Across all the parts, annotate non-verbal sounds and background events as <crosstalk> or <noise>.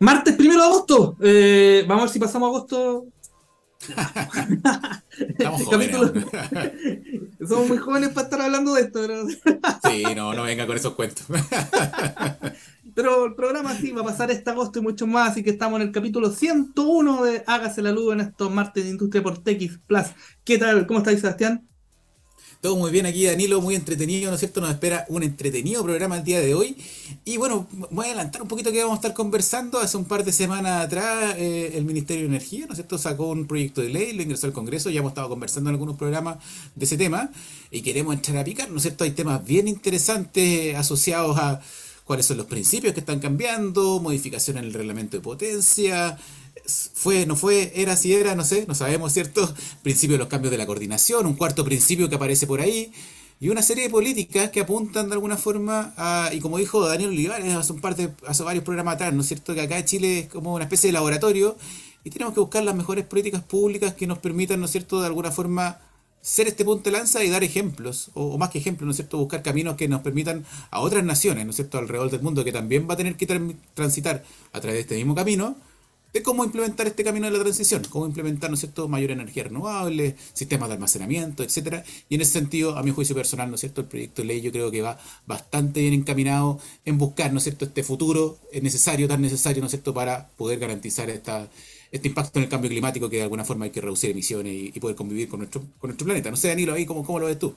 Martes primero de agosto. Eh, vamos a ver si pasamos agosto. Estamos <laughs> jóvenes. Somos muy jóvenes para estar hablando de esto. sí, no, no venga con esos cuentos. <laughs> Pero el programa sí va a pasar este agosto y mucho más, así que estamos en el capítulo 101 de Hágase la luz en estos martes de Industria por TX Plus. ¿Qué tal? ¿Cómo estáis, Sebastián? Todo muy bien aquí, Danilo, muy entretenido, ¿no es cierto? Nos espera un entretenido programa el día de hoy. Y bueno, voy a adelantar un poquito que vamos a estar conversando. Hace un par de semanas atrás, eh, el Ministerio de Energía, ¿no es cierto?, sacó un proyecto de ley, lo ingresó al Congreso. Ya hemos estado conversando en algunos programas de ese tema y queremos entrar a picar, ¿no es cierto? Hay temas bien interesantes asociados a cuáles son los principios que están cambiando, modificación en el reglamento de potencia, fue, no fue, era, si era, no sé, no sabemos, ¿cierto? <laughs> Principio de los cambios de la coordinación, un cuarto principio que aparece por ahí, y una serie de políticas que apuntan de alguna forma a, y como dijo Daniel Olivares hace, un par de, hace varios programas atrás, ¿no es cierto? Que acá Chile es como una especie de laboratorio y tenemos que buscar las mejores políticas públicas que nos permitan, ¿no es cierto?, de alguna forma ser este punto de lanza y dar ejemplos, o, o, más que ejemplos, ¿no es cierto?, buscar caminos que nos permitan a otras naciones, ¿no es cierto?, alrededor del mundo que también va a tener que transitar a través de este mismo camino, de cómo implementar este camino de la transición, cómo implementar, ¿no es cierto?, mayor energía renovable, sistemas de almacenamiento, etcétera. Y en ese sentido, a mi juicio personal, ¿no es cierto?, el proyecto de ley yo creo que va bastante bien encaminado en buscar, ¿no es cierto?, este futuro necesario, tan necesario, ¿no es cierto?, para poder garantizar esta, este impacto en el cambio climático que de alguna forma hay que reducir emisiones y, poder convivir con nuestro, con nuestro planeta. No sé, Danilo, ahí cómo, cómo lo ves tú.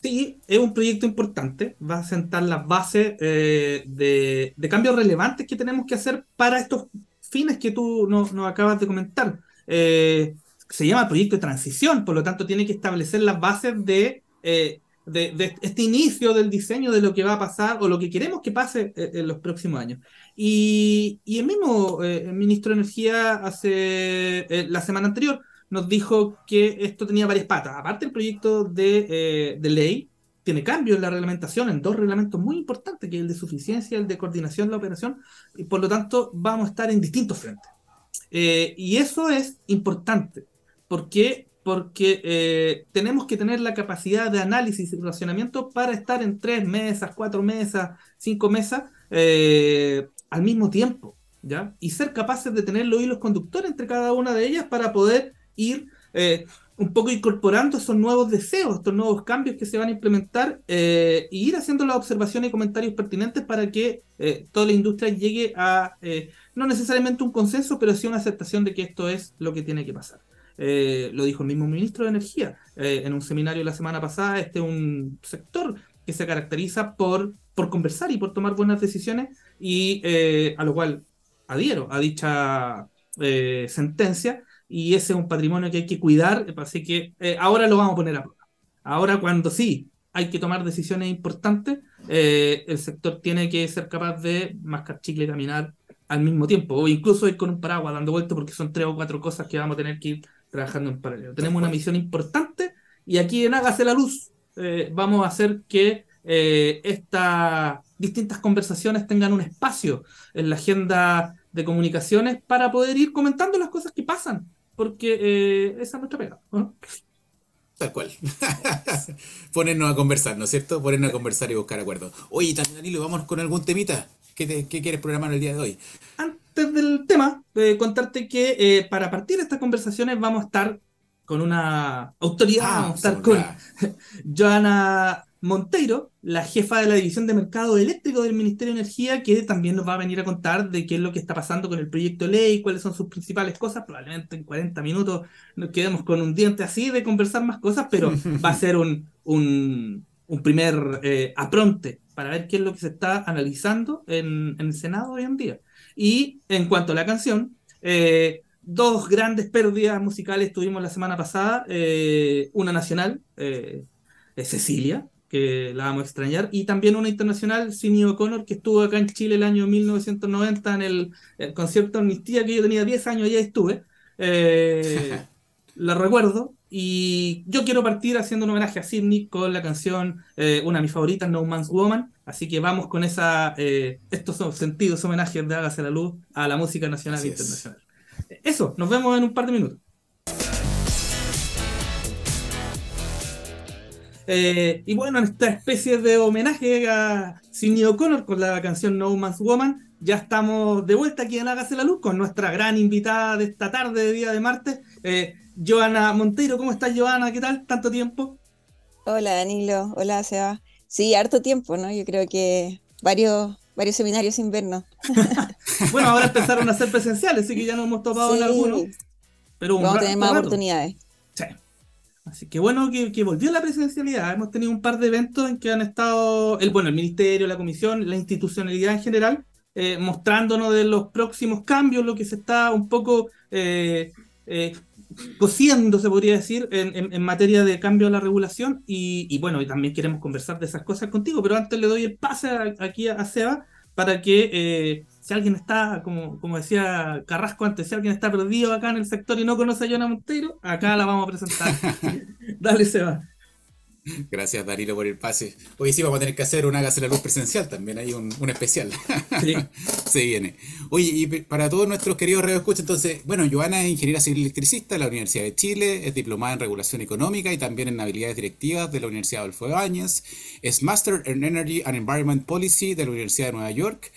Sí, es un proyecto importante, va a sentar las bases eh, de, de cambios relevantes que tenemos que hacer para estos fines que tú nos, acabas de comentar. Eh, se llama proyecto de transición, por lo tanto tiene que establecer las bases de, eh, de, este inicio del diseño de lo que va a pasar o lo que queremos que pase eh, en los próximos años. Y, y el mismo el ministro de Energía hace la semana anterior nos dijo que esto tenía varias patas. Aparte el proyecto de, de ley, tiene cambios en la reglamentación, en dos reglamentos muy importantes, que es el de suficiencia y el de coordinación de la operación, y por lo tanto vamos a estar en distintos frentes. Eh, y eso es importante. ¿Por qué? Porque eh, tenemos que tener la capacidad de análisis y relacionamiento para estar en tres mesas, cuatro mesas, cinco mesas eh, al mismo tiempo, ¿ya? Y ser capaces de tener los hilos conductores entre cada una de ellas para poder ir un poco incorporando esos nuevos deseos, estos nuevos cambios que se van a implementar eh, y ir haciendo las observaciones y comentarios pertinentes para que eh, toda la industria llegue a, eh, no necesariamente un consenso, pero sí una aceptación de que esto es lo que tiene que pasar. lo dijo el mismo ministro de Energía en un seminario la semana pasada, este es un sector que se caracteriza por, por conversar y por tomar buenas decisiones y a lo cual adhiero a dicha sentencia y ese es un patrimonio que hay que cuidar, así que eh, ahora lo vamos a poner a prueba. Ahora cuando sí hay que tomar decisiones importantes, eh, el sector tiene que ser capaz de mascar chicle y caminar al mismo tiempo, o incluso ir con un paraguas dando vueltas porque son tres o cuatro cosas que vamos a tener que ir trabajando en paralelo. Tenemos una misión importante y aquí en Hágase la Luz eh, vamos a hacer que estas distintas conversaciones tengan un espacio en la agenda de comunicaciones para poder ir comentando las cosas que pasan porque eh, esa es nuestra pega. Tal cual. <laughs> Ponernos a conversar, ¿no es cierto? Ponernos a conversar y buscar acuerdos. Oye, Danilo, vamos con algún temita. ¿Qué, quieres programar el día de hoy? Antes del tema, eh, contarte que eh, para partir de estas conversaciones vamos a estar con una autoridad, ah, vamos a estar con <laughs> Joana Monteiro, la jefa de la División de Mercado Eléctrico del Ministerio de Energía, que también nos va a venir a contar de qué es lo que está pasando con el proyecto de ley, cuáles son sus principales cosas. Probablemente en 40 minutos nos quedemos con un diente así de conversar más cosas, pero <laughs> va a ser un, un, primer eh, apronte para ver qué es lo que se está analizando en, el Senado hoy en día. Y en cuanto a la canción, eh, dos grandes pérdidas musicales tuvimos la semana pasada, eh, una nacional, Cecilia, que la vamos a extrañar, y también una internacional, Sidney O'Connor, que estuvo acá en Chile el año 1990 en el, concierto Amnistía, que yo tenía 10 años, ya estuve. Eh, <laughs> la recuerdo, y yo quiero partir haciendo un homenaje a Sidney con la canción, eh, una de mis favoritas, No Man's Woman, así que vamos con esa, eh, estos son sentidos homenajes de Hágase la Luz a la música nacional e internacional. Eso, nos vemos en un par de minutos. Eh, y bueno, en esta especie de homenaje a Sidney O'Connor con la canción No Man's Woman, ya estamos de vuelta aquí en Hágase la Luz con nuestra gran invitada de esta tarde de día de martes, eh, Joana Monteiro. ¿Cómo estás, Joana? ¿Qué tal? ¿Tanto tiempo? Hola, Danilo. Hola, Seba. Sí, harto tiempo, ¿no? Yo creo que varios, varios seminarios invernos. <laughs> bueno, ahora empezaron a ser presenciales, así que ya nos hemos topado en algunos. Pero Vamos a tener más oportunidades. Sí. Así que bueno que, volvió la presencialidad. Hemos tenido un par de eventos en que han estado el, bueno, el ministerio, la comisión, la institucionalidad en general, eh, mostrándonos de los próximos cambios, lo que se está un poco eh, eh, cosiendo, se podría decir, en, materia de cambio a la regulación. Y, bueno, y también queremos conversar de esas cosas contigo, pero antes le doy el pase aquí a, Seba para que si alguien está, como, como decía Carrasco antes, si alguien está perdido acá en el sector y no conoce a Joana Monteiro, acá la vamos a presentar. <laughs> Dale, Seba. Gracias, Darilo, por el pase. Hoy sí vamos a tener que hacer un Hágase la Luz presencial también, hay un, especial. Sí. <laughs> Se viene. Oye, y para todos nuestros queridos escucha entonces, bueno, Joana es ingeniera civil electricista de la Universidad de Chile, es diplomada en regulación económica y también en habilidades directivas de la Universidad Adolfo Ibáñez, es Master in Energy and Environment Policy de la Universidad de Nueva York.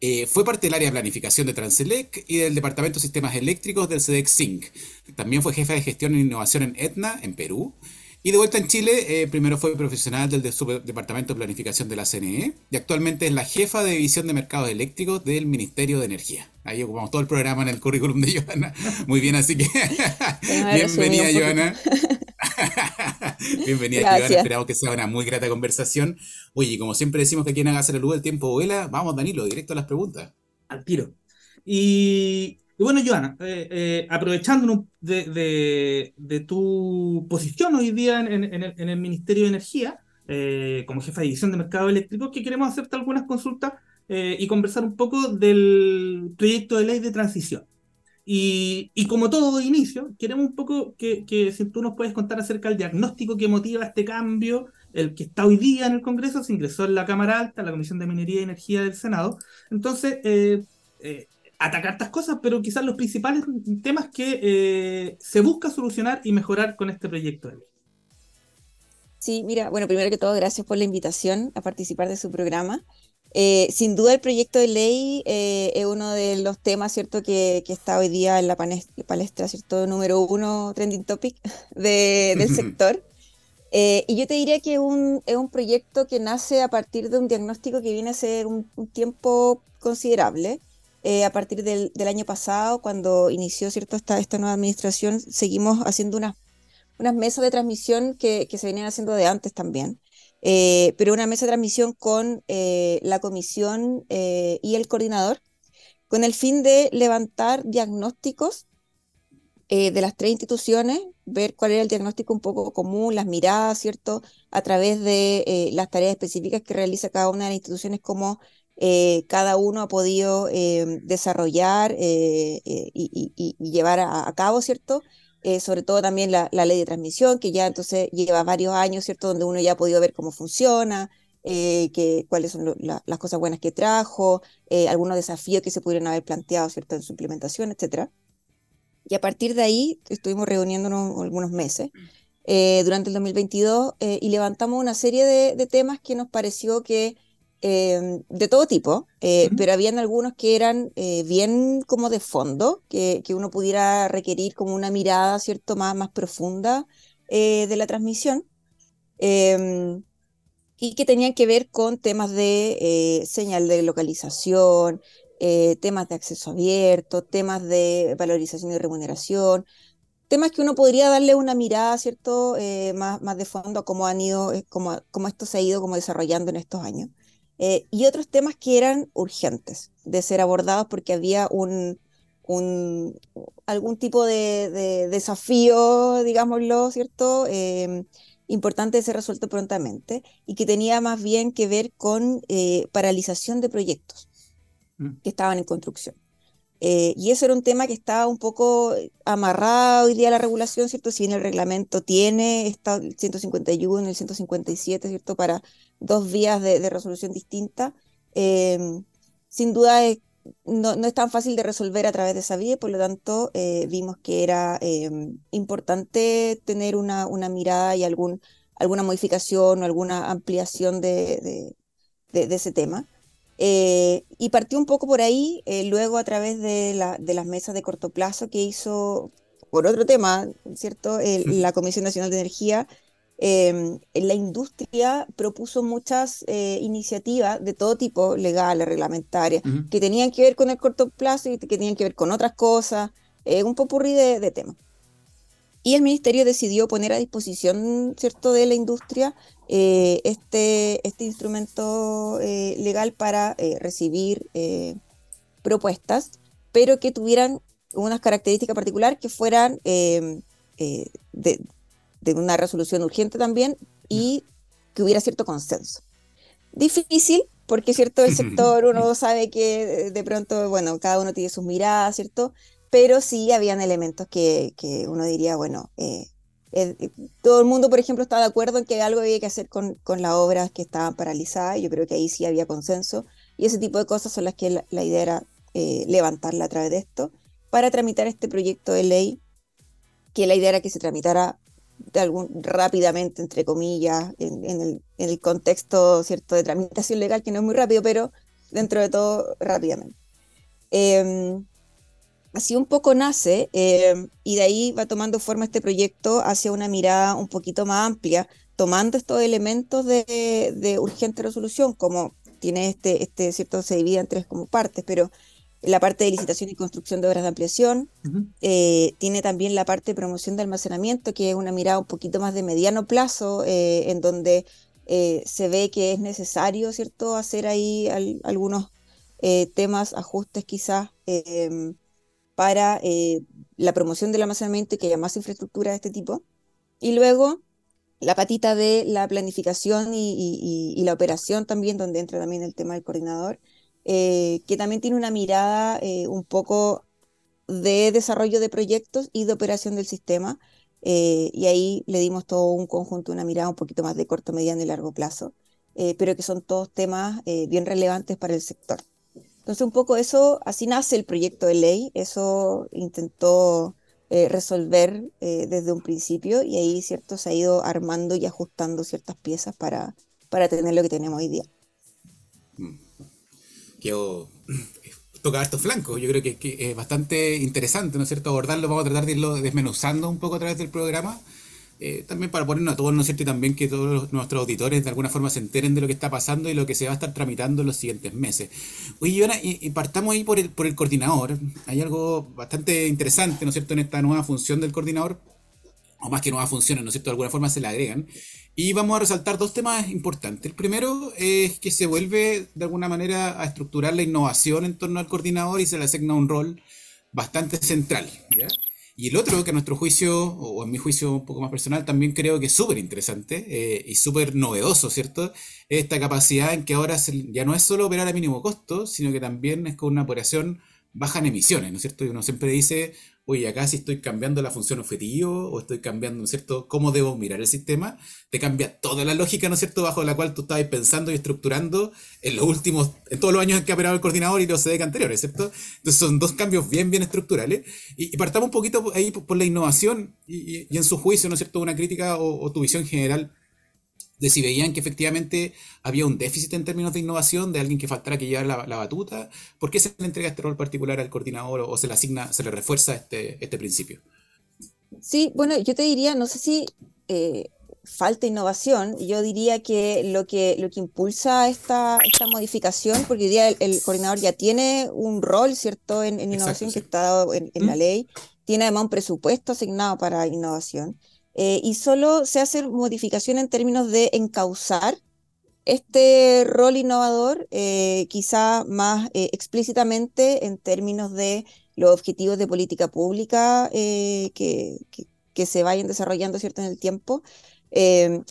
Eh, fue parte del área de planificación de Transelec y del Departamento de Sistemas Eléctricos del SEDEC SYNC. También fue jefa de gestión e innovación en Etna, en Perú. Y de vuelta en Chile, eh, primero fue profesional del Departamento de Planificación de la CNE y actualmente es la jefa de División de Mercados Eléctricos del Ministerio de Energía. Ahí ocupamos todo el programa en el currículum de Joana. Muy bien, así que <laughs> bienvenida, Joana. <laughs> <laughs> bienvenida, Joana. Esperamos que sea una muy grata conversación. Oye, como siempre decimos que aquí en Hágase la Luz el tiempo vuela, vamos, Danilo, directo a las preguntas. Al tiro. Y y bueno, Joana, eh, eh, aprovechando de, tu posición hoy día en, el, Ministerio de Energía, eh, como jefa de división de mercado eléctrico, que queremos hacerte algunas consultas y conversar un poco del proyecto de ley de transición. Y, como todo inicio, queremos un poco que, si tú nos puedes contar acerca del diagnóstico que motiva este cambio, el que está hoy día en el Congreso, se ingresó en la Cámara Alta, la Comisión de Minería y Energía del Senado. Entonces, atacar estas cosas, pero quizás los principales temas que eh, se busca solucionar y mejorar con este proyecto de ley. Sí, mira, bueno, primero que todo, gracias por la invitación a participar de su programa. Eh, sin duda el proyecto de ley eh, es uno de los temas, ¿cierto?, que, que, está hoy día en la palestra, ¿cierto?, número uno, trending topic <laughs> del sector. y yo te diría que un, es un proyecto que nace a partir de un diagnóstico que viene a ser un, un tiempo considerable, eh, a partir del, año pasado, cuando inició ¿cierto? Esta, esta nueva administración, seguimos haciendo unas, unas mesas de transmisión que, se venían haciendo de antes también. Eh, pero una mesa de transmisión con eh, la comisión y el coordinador, con el fin de levantar diagnósticos de las tres instituciones, ver cuál era el diagnóstico un poco común, las miradas, ¿cierto? A través de las tareas específicas que realiza cada una de las instituciones como eh, cada uno ha podido eh, desarrollar eh, y, llevar a, cabo, ¿cierto? Sobre todo también la, ley de transmisión, que ya entonces lleva varios años, ¿cierto? Donde uno ya ha podido ver cómo funciona, que, cuáles son las cosas buenas que trajo, algunos desafíos que se pudieron haber planteado, ¿cierto? En su implementación, etc. Y a partir de ahí estuvimos reuniéndonos algunos meses. durante el 2022 y levantamos una serie de temas que nos pareció que Em, de todo tipo, eh, pero habían algunos que eran eh, bien como de fondo, que, que, uno pudiera requerir como una mirada, ¿cierto?, más, más profunda eh, de la transmisión, em, y que tenían que ver con temas de señal de localización, temas de acceso abierto, temas de valorización y remuneración, temas que uno podría darle una mirada, ¿cierto?, más, más de fondo a cómo han ido, cómo, cómo esto se ha ido como desarrollando en estos años. Eh, y otros temas que eran urgentes de ser abordados porque había un, un algún tipo de, desafío, digámoslo, ¿cierto? Em, importante de ser resuelto prontamente y que tenía más bien que ver con eh, paralización de proyectos mm. que estaban en construcción. Eh, y eso era un tema que estaba un poco amarrado hoy día a la regulación, ¿cierto? Si bien el reglamento tiene está el 151, el 157, ¿cierto? Para dos vías de, resolución distinta, em, sin duda no, es tan fácil de resolver a través de esa vía, por lo tanto eh, vimos que era em, importante tener una, una mirada y algún, alguna modificación o alguna ampliación de, de ese tema. y partió un poco por ahí, luego a través de, las mesas de corto plazo que hizo por otro tema, ¿cierto? la Comisión Nacional de Energía, eh, la industria propuso muchas eh, iniciativas de todo tipo, legales, reglamentarias, que tenían que ver con el corto plazo y que tenían que ver con otras cosas, eh, un popurrí de, de temas. Y el ministerio decidió poner a disposición, ¿cierto?, de la industria eh, este, este instrumento legal para recibir propuestas, pero que tuvieran unas características particulares que fueran de, de una resolución urgente también y que hubiera cierto consenso. Difícil, porque cierto, el <laughs> sector uno sabe que de pronto, bueno, cada uno tiene sus miradas, ¿cierto? Pero sí habían elementos que, que uno diría, bueno, eh, eh, todo el mundo, por ejemplo, está de acuerdo en que algo había que hacer con, con las obras que estaban paralizadas, yo creo que ahí sí había consenso, y ese tipo de cosas son las que la, idea era eh, levantarla a través de esto, para tramitar este proyecto de ley, que la idea era que se tramitara de algún, rápidamente, entre comillas, en, el, contexto cierto de tramitación legal, que no es muy rápido, pero dentro de todo rápidamente. Em, así un poco nace em, y de ahí va tomando forma este proyecto hacia una mirada un poquito más amplia, tomando estos elementos de, de urgente resolución, como tiene este, este, cierto, se divide en tres como partes, pero la parte de licitación y construcción de obras de ampliación. Eh, tiene también la parte de promoción de almacenamiento, que es una mirada un poquito más de mediano plazo, eh, en donde eh, se ve que es necesario, ¿cierto?, hacer ahí algunos temas, ajustes quizás em, para la promoción del almacenamiento y que haya más infraestructura de este tipo. Y luego la patita de la planificación y la operación también, donde entra también el tema del coordinador. Eh, que también tiene una mirada eh, un poco de desarrollo de proyectos y de operación del sistema. Eh, y ahí le dimos todo un conjunto, una mirada un poquito más de corto, mediano y largo plazo, pero que son todos temas bien relevantes para el sector. Entonces, un poco eso, así nace el proyecto de ley, eso intentó resolver desde un principio y ahí, ¿cierto? Se ha ido armando y ajustando ciertas piezas para, para tener lo que tenemos hoy día. Mm quedó tocar estos flancos. Yo creo que, es bastante interesante, ¿no es cierto? Abordarlo, vamos a tratar de irlo desmenuzando un poco a través del programa. Eh, también para ponernos a todos, ¿no es cierto? Y también que todos nuestros auditores de alguna forma se enteren de lo que está pasando y lo que se va a estar tramitando en los siguientes meses. Oye, y, y, partamos ahí por el, por el coordinador. Hay algo bastante interesante, ¿no es cierto?, en esta nueva función del coordinador, o más que nueva función, ¿no es cierto?, de alguna forma se le agregan, y vamos a resaltar dos temas importantes. El primero es que se vuelve de alguna manera a estructurar la innovación en torno al coordinador y se le asigna un rol bastante central. Y el otro, que a nuestro juicio, o en mi juicio un poco más personal, también creo que es súper interesante eh, y súper novedoso, ¿cierto? Esta capacidad en que ahora ya no es solo operar a mínimo costo, sino que también es con una operación baja en emisiones, ¿no es cierto? Y uno siempre dice, oye, acá si estoy cambiando la función objetivo o estoy cambiando, ¿no es cierto?, cómo debo mirar el sistema, te cambia toda la lógica, ¿no es cierto?, bajo la cual tú estabas pensando y estructurando en los últimos, en todos los años en que ha operado el coordinador y los CDEC anteriores, ¿cierto? Entonces son dos cambios bien, bien estructurales. Y, partamos un poquito ahí por, la innovación y, en su juicio, ¿no es cierto?, una crítica o tu visión general de si veían que efectivamente había un déficit en términos de innovación, de alguien que faltara que llevara la, batuta, ¿por qué se le entrega este rol particular al coordinador o, se le asigna, se le refuerza este, este principio? Sí, bueno, yo te diría, no sé si eh, falta innovación, yo diría que lo que, lo que impulsa esta, esta modificación, porque hoy día el, coordinador ya tiene un rol, ¿cierto?, en, innovación que está dado en, la ¿Mm? ley, tiene además un presupuesto asignado para innovación. Eh, y solo se hace modificación en términos de encauzar este rol innovador, eh, quizá más eh, explícitamente en términos de los objetivos de política pública que, que, se vayan desarrollando ¿cierto? en el tiempo.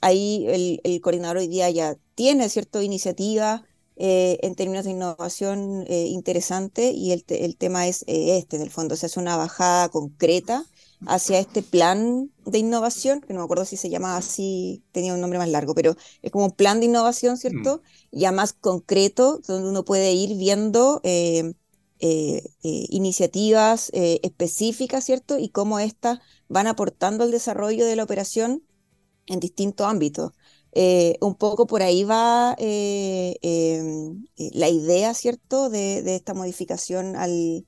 ahí el, el, coordinador hoy día ya tiene cierta iniciativa en términos de innovación interesante y el, el tema es este, en el fondo, se hace una bajada concreta hacia este plan de innovación, que no me acuerdo si se llamaba así, tenía un nombre más largo, pero es como un plan de innovación, ¿cierto? Mm. Ya más concreto, donde uno puede ir viendo eh, eh, eh, iniciativas específicas, ¿cierto? Y cómo éstas van aportando al desarrollo de la operación en distintos ámbitos. Eh, un poco por ahí va eh, em, eh, la idea, ¿cierto?, de, esta modificación al,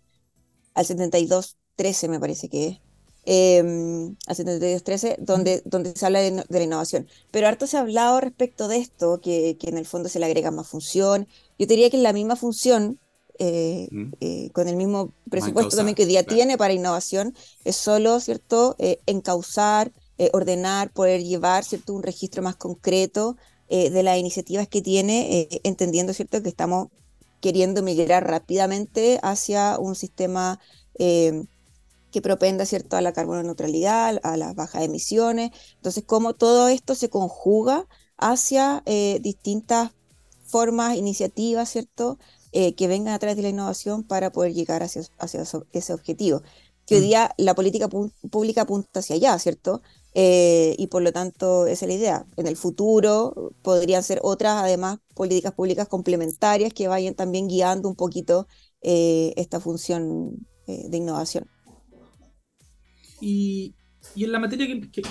al 7213, me parece que es. Em, al 7213, donde, donde se habla de, la innovación. Pero harto se ha hablado respecto de esto, que, que, en el fondo se le agrega más función. Yo diría que la misma función, con el mismo presupuesto también que hoy día tiene para innovación, es solo, ¿cierto?, encauzar eh, ordenar, poder llevar ¿cierto? un registro más concreto eh, de las iniciativas que tiene, eh, entendiendo ¿cierto? que estamos queriendo migrar rápidamente hacia un sistema que propenda ¿cierto? a la carbono neutralidad, a las bajas emisiones. Entonces, cómo todo esto se conjuga hacia distintas formas, iniciativas, ¿cierto? que vengan a través de la innovación para poder llegar hacia, hacia ese objetivo. Que hoy mm. día la política pública apunta hacia allá, ¿cierto? Eh, y por lo tanto esa es la idea. En el futuro podrían ser otras, además, políticas públicas complementarias que vayan también guiando un poquito eh, esta función eh, de innovación. Y, y, en la materia que,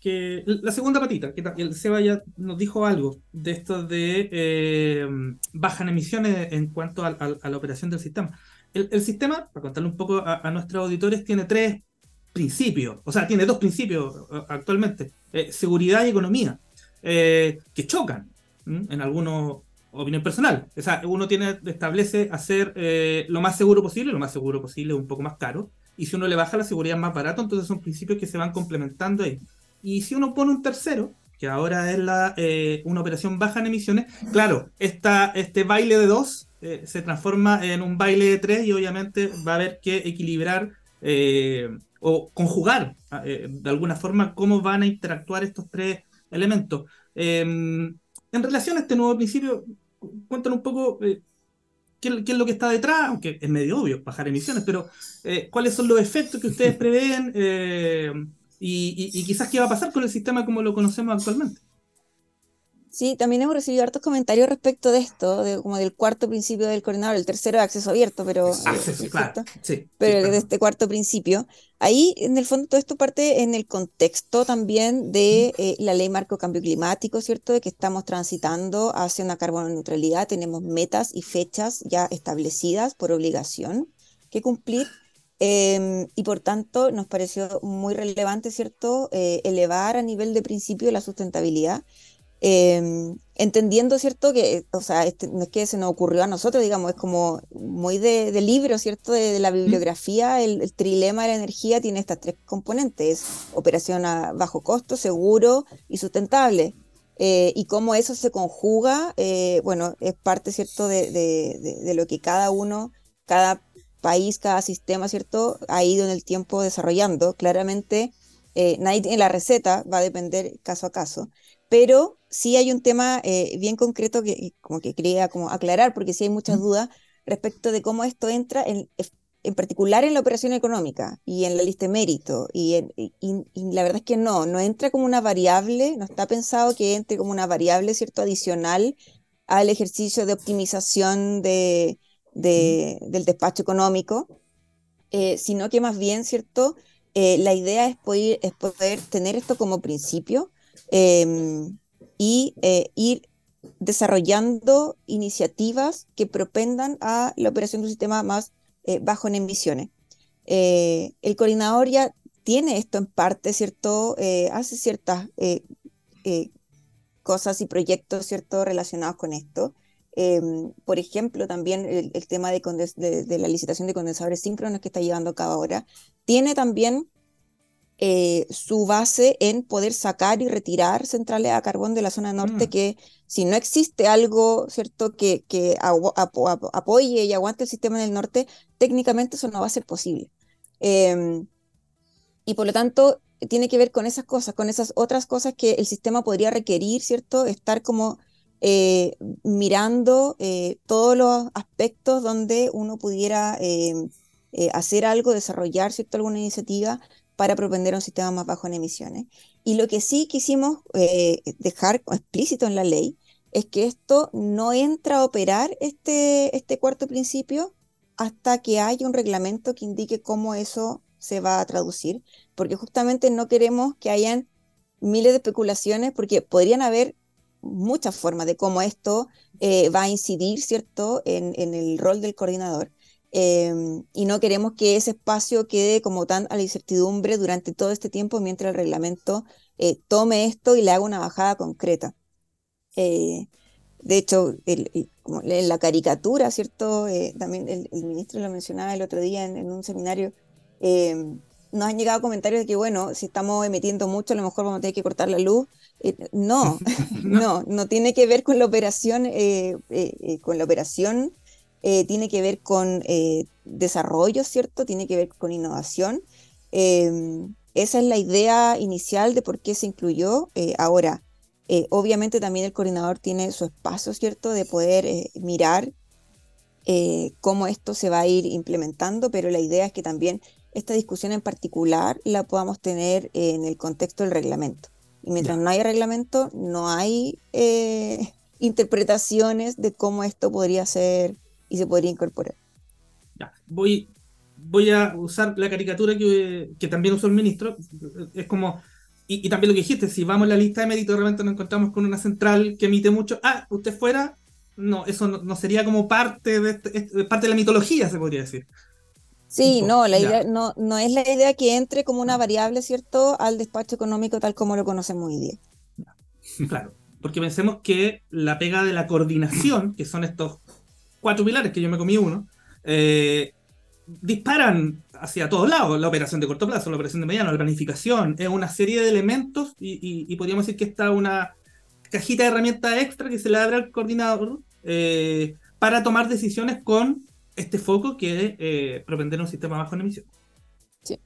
que, la segunda patita, que el Seba ya nos dijo algo de esto de bajan emisiones en cuanto a, la operación del sistema. El, sistema, para contarle un poco a, a nuestros auditores, tiene tres principios, o sea, tiene dos principios eh, actualmente, eh, seguridad y economía, eh, que chocan en algunos opinión personal. O sea, uno tiene, establece hacer lo más seguro posible, lo más seguro posible, un poco más caro, y si uno le baja la seguridad más barato, entonces son principios que se van complementando ahí. Y si uno pone un tercero, que ahora es la, una operación baja en emisiones, claro, esta, este baile de dos se transforma en un baile de tres y obviamente va a haber que equilibrar o conjugar eh, de alguna forma cómo van a interactuar estos tres elementos. Em, en relación a este nuevo principio, cuéntanos un poco eh, qué, es lo que está detrás, aunque es medio obvio bajar emisiones, pero eh, cuáles son los efectos que ustedes <laughs> prevén y, y quizás qué va a pasar con el sistema como lo conocemos actualmente. Sí, también hemos recibido hartos comentarios respecto de esto, de, como del cuarto principio del coordinador, el tercero de acceso abierto, pero, acceso, claro, sí, pero de este cuarto principio. Ahí, en el fondo, todo esto parte en el contexto también de eh, la ley marco cambio climático, ¿cierto? De que estamos transitando hacia una carbono neutralidad, tenemos metas y fechas ya establecidas por obligación que cumplir. Em, y por tanto, nos pareció muy relevante, ¿cierto?, eh, elevar a nivel de principio la sustentabilidad Em, entendiendo, ¿cierto? Que, o sea, este, no es que se nos ocurrió a nosotros, digamos, es como muy de, libro, ¿cierto? De, la bibliografía, el, trilema de la energía tiene estas tres componentes, operación a bajo costo, seguro y sustentable. Eh, y cómo eso se conjuga, eh, bueno, es parte, ¿cierto? De, de, lo que cada uno, cada país, cada sistema, ¿cierto? Ha ido en el tiempo desarrollando. Claramente, eh, nadie tiene la receta, va a depender caso a caso pero sí hay un tema eh, bien concreto que como que quería como aclarar, porque sí hay muchas dudas respecto de cómo esto entra en, en particular en la operación económica y en la lista de mérito. Y, la verdad es que no, no entra como una variable, no está pensado que entre como una variable, ¿cierto?, adicional al ejercicio de optimización de, del despacho económico, eh, sino que más bien, ¿cierto?, eh, la idea es poder, es poder tener esto como principio Em, y eh, ir desarrollando iniciativas que propendan a la operación de un sistema más eh, bajo en emisiones. Eh, el coordinador ya tiene esto en parte, ¿cierto? hace ciertas cosas y proyectos, ¿cierto?, relacionados con esto. Por ejemplo, también el, tema de, de, la licitación de condensadores síncronos que está llevando a cabo ahora, tiene también eh, su base en poder sacar y retirar centrales a carbón de la zona norte, mm. que si no existe algo, ¿cierto?, que, que apoye y aguante el sistema en el norte, técnicamente eso no va a ser posible. Em, y por lo tanto, tiene que ver con esas cosas, con esas otras cosas que el sistema podría requerir, ¿cierto?, estar como eh, mirando eh, todos los aspectos donde uno pudiera em, hacer algo, desarrollar, ¿cierto?, alguna iniciativa para propender un sistema más bajo en emisiones. Y lo que sí quisimos eh, dejar explícito en la ley es que esto no entra a operar este, este cuarto principio hasta que haya un reglamento que indique cómo eso se va a traducir, porque justamente no queremos que hayan miles de especulaciones, porque podrían haber muchas formas de cómo esto eh, va a incidir, ¿cierto?, en, el rol del coordinador. Em, y no queremos que ese espacio quede como tan a la incertidumbre durante todo este tiempo mientras el reglamento eh, tome esto y le haga una bajada concreta. Eh, de hecho, en la caricatura, ¿cierto? también el, ministro lo mencionaba el otro día en, en un seminario, em, nos han llegado comentarios de que, bueno, si estamos emitiendo mucho, a lo mejor vamos a tener que cortar la luz. Eh, no, <laughs> no, no tiene que ver con la operación, eh, eh, con la operación, tiene que ver con desarrollo, ¿cierto? Tiene que ver con innovación. Em, esa es la idea inicial de por qué se incluyó. ahora, obviamente también el coordinador tiene su espacio, ¿cierto? De poder mirar cómo esto se va a ir implementando, pero la idea es que también esta discusión en particular la podamos tener en el contexto del reglamento. Y mientras no hay reglamento, no hay eh, <laughs> interpretaciones de cómo esto podría ser y se podría incorporar. Ya. Voy, voy a usar la caricatura que, que también usó el ministro. Es como, y, también lo que dijiste, si vamos a la lista de méritos, de repente nos encontramos con una central que emite mucho, ah, usted fuera, no, eso no, sería como parte de, este, parte de la mitología, se podría decir. Sí, no, la idea, no, no es la idea que entre como una variable, ¿cierto?, al despacho económico tal como lo conocemos hoy día. <laughs> Claro, porque pensemos que la pega de la coordinación, que son estos cuatro pilares que yo me comí uno, eh, disparan hacia todos lados, la operación de corto plazo, la operación de mediano, la planificación, es una serie de elementos y, podríamos decir que está una cajita de herramientas extra que se le abre al coordinador eh, para tomar decisiones con este foco que eh, propender un sistema bajo en emisión. Sí.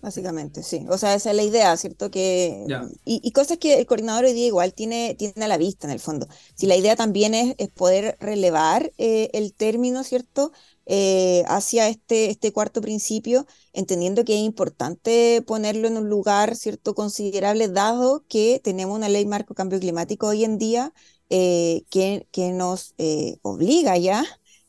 Básicamente, sí. O sea, esa es la idea, ¿cierto? Que, y, cosas que el coordinador hoy día igual tiene, tiene a la vista en el fondo. Si la idea también es, poder relevar eh, el término, ¿cierto? Eh, hacia este, este cuarto principio, entendiendo que es importante ponerlo en un lugar, ¿cierto? Considerable, dado que tenemos una ley marco cambio climático hoy en día eh, que, que nos obliga ya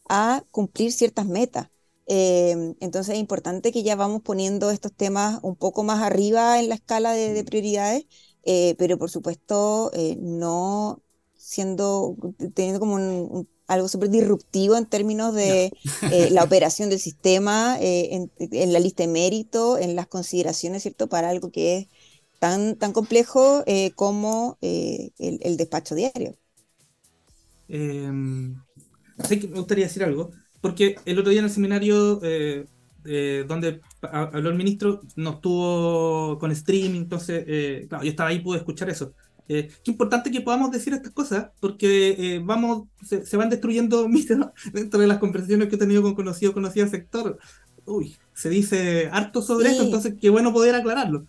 a cumplir ciertas metas. Em, entonces es importante que ya vamos poniendo estos temas un poco más arriba en la escala de, prioridades, eh, pero por supuesto eh, no siendo, teniendo como algo súper disruptivo en términos de eh, la <laughs> operación del sistema, en, la lista de mérito, en las consideraciones, ¿cierto? Para algo que es tan, tan complejo como el, el, despacho diario. Em, sé que me gustaría decir algo, porque el otro día en el seminario eh, donde habló el ministro, no estuvo con streaming, entonces, eh, claro, yo estaba ahí y pude escuchar eso. Eh, qué importante que podamos decir estas cosas, porque vamos, se, van destruyendo <laughs> mitos dentro de las conversaciones que he tenido con conocido conocido sector. Uy, se dice harto sobre esto, entonces qué bueno poder aclararlo.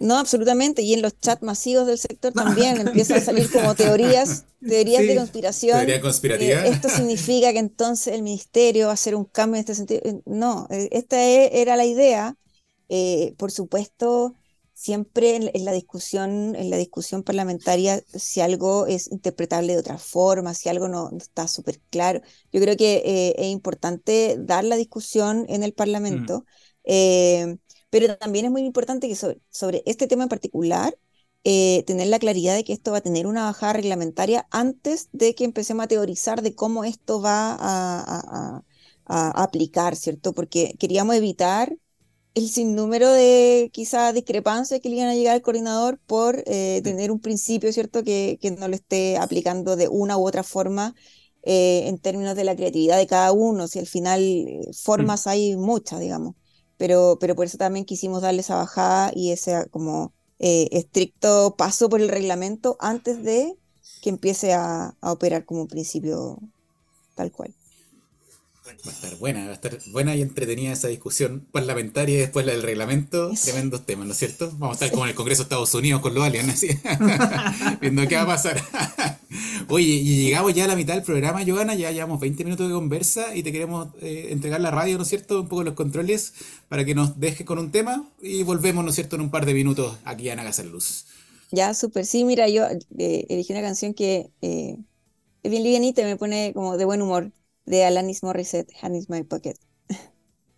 No, absolutamente. Y en los chats masivos del sector también empiezan a salir como teorías, <laughs> teorías de conspiración. Teoría conspirativa. Eh, esto significa que entonces el ministerio va a hacer un cambio en este sentido. Eh, no, eh, esta e, era la idea. por supuesto, siempre en, la discusión, en la discusión parlamentaria, si algo es interpretable de otra forma, si algo no, está súper claro. Yo creo que es importante dar la discusión en el Parlamento. Mm. Pero también es muy importante que sobre, este tema en particular, eh, tener la claridad de que esto va a tener una bajada reglamentaria antes de que empecemos a teorizar de cómo esto va a, aplicar, ¿cierto? Porque queríamos evitar el sinnúmero de quizás discrepancias que le iban a llegar al coordinador por eh, tener un principio, ¿cierto? Que, no lo esté aplicando de una u otra forma eh, en términos de la creatividad de cada uno, si al final formas mm. hay muchas, digamos pero, pero por eso también quisimos darle esa bajada y ese como eh, estricto paso por el reglamento antes de que empiece a, operar como principio tal cual. Va a estar buena, va a estar buena y entretenida esa discusión parlamentaria y después la del reglamento. Tremendos temas, ¿no es cierto? Vamos a estar como en el Congreso de Estados Unidos con los aliens, así, <laughs> viendo qué va a pasar. <laughs> Oye, y llegamos ya a la mitad del programa, Joana, ya llevamos 20 minutos de conversa y te queremos eh, entregar la radio, ¿no es cierto? Un poco los controles para que nos dejes con un tema y volvemos, ¿no es cierto?, en un par de minutos aquí a Nagasar Luz. Ya, súper. Sí, mira, yo eh, elegí una canción que eh, es bien livianita y me pone como de buen humor de Alanis Morissette, Hand is My Pocket.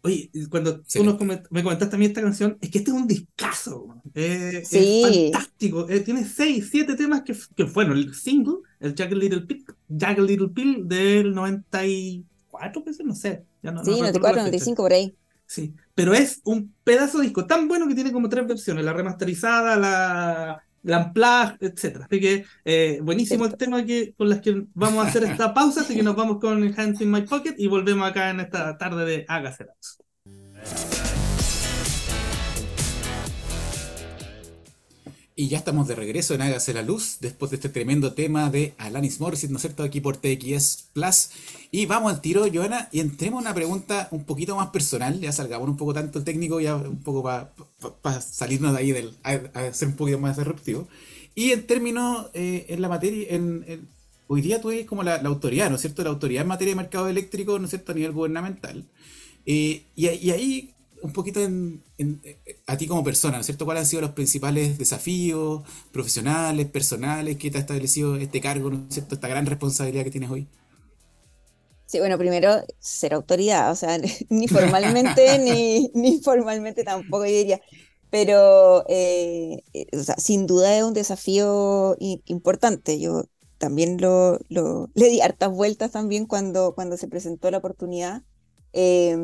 Oye, cuando tú nos me comentaste a mí esta canción, es que este es un discazo. Es fantástico. Eh, tiene seis, siete temas que, que fueron el single, el Jagged Little Pill, Jagged Little Pill del 94, no sé. Ya no, sí, 94, 95 por ahí. Sí, pero es un pedazo de disco tan bueno que tiene como tres versiones, la remasterizada, la, la Unplugged, etc. Así que eh, buenísimo el tema que, con las que vamos a hacer esta pausa, así que nos vamos con Hands in My Pocket y volvemos acá en esta tarde de Hágase Y ya estamos de regreso en Hágase la Luz, después de este tremendo tema de Alanis Morissette, ¿no es cierto?, aquí por TX Plus. Y vamos al tiro, Joana, y entremos a una pregunta un poquito más personal, ya salgamos un poco tanto el técnico, ya un poco para salirnos de ahí, del, a, ser un poquito más disruptivo. Y en términos, eh, en la materia, en, hoy día tú eres como la, autoridad, ¿no es cierto?, la autoridad en materia de mercado eléctrico, ¿no es cierto?, a nivel gubernamental. Eh, y, y ahí un poquito en, a ti como persona, ¿no es cierto? ¿Cuáles han sido los principales desafíos profesionales, personales que te ha establecido este cargo, ¿no es cierto? Esta gran responsabilidad que tienes hoy. Sí, bueno, primero ser autoridad, o sea, <laughs> ni formalmente <laughs> ni, ni formalmente tampoco yo diría, pero eh, eh, o sea, sin duda es un desafío importante. Yo también lo, lo, le di hartas vueltas también cuando, cuando se presentó la oportunidad. Eh,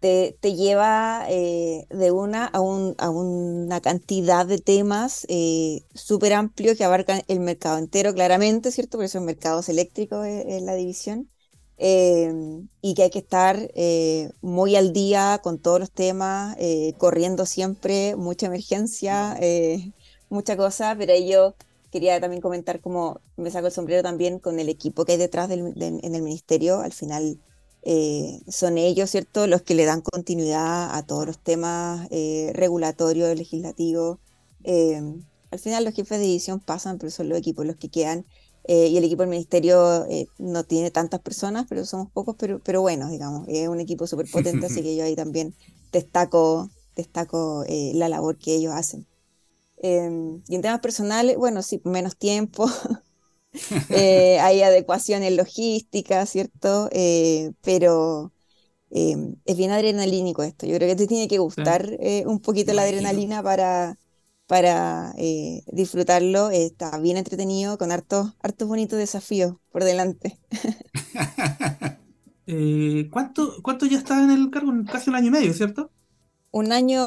te, lleva eh, de una a, un, a, una cantidad de temas eh, súper amplios que abarcan el mercado entero, claramente, ¿cierto? Por eso mercados eléctricos es, la división. Eh, y que hay que estar muy al día con todos los temas, corriendo siempre, mucha emergencia, <laughs> mucha cosa, pero yo quería también comentar cómo me saco el sombrero también con el equipo que hay detrás del, en el ministerio. Al final eh, son ellos, ¿cierto?, los que le dan continuidad a todos los temas eh, regulatorios, legislativos. Eh, al final los jefes de división pasan, pero son los equipos los que quedan. y el equipo del ministerio no tiene tantas personas, pero somos pocos, pero, pero buenos, digamos. Es un equipo súper potente, así <laughs> que yo ahí también destaco, destaco la labor que ellos hacen. y en temas personales, bueno, sí, menos tiempo, <laughs> <laughs> Eh, hay adecuaciones logísticas, ¿cierto? Eh, pero eh, es bien adrenalínico esto. Yo creo que te tiene que gustar un poquito la adrenalina para, para disfrutarlo. Está bien entretenido, con hartos, hartos bonitos desafíos por delante. <laughs> ¿cuánto, ¿Cuánto ya está en el cargo? Casi un año y medio, ¿cierto? Un año,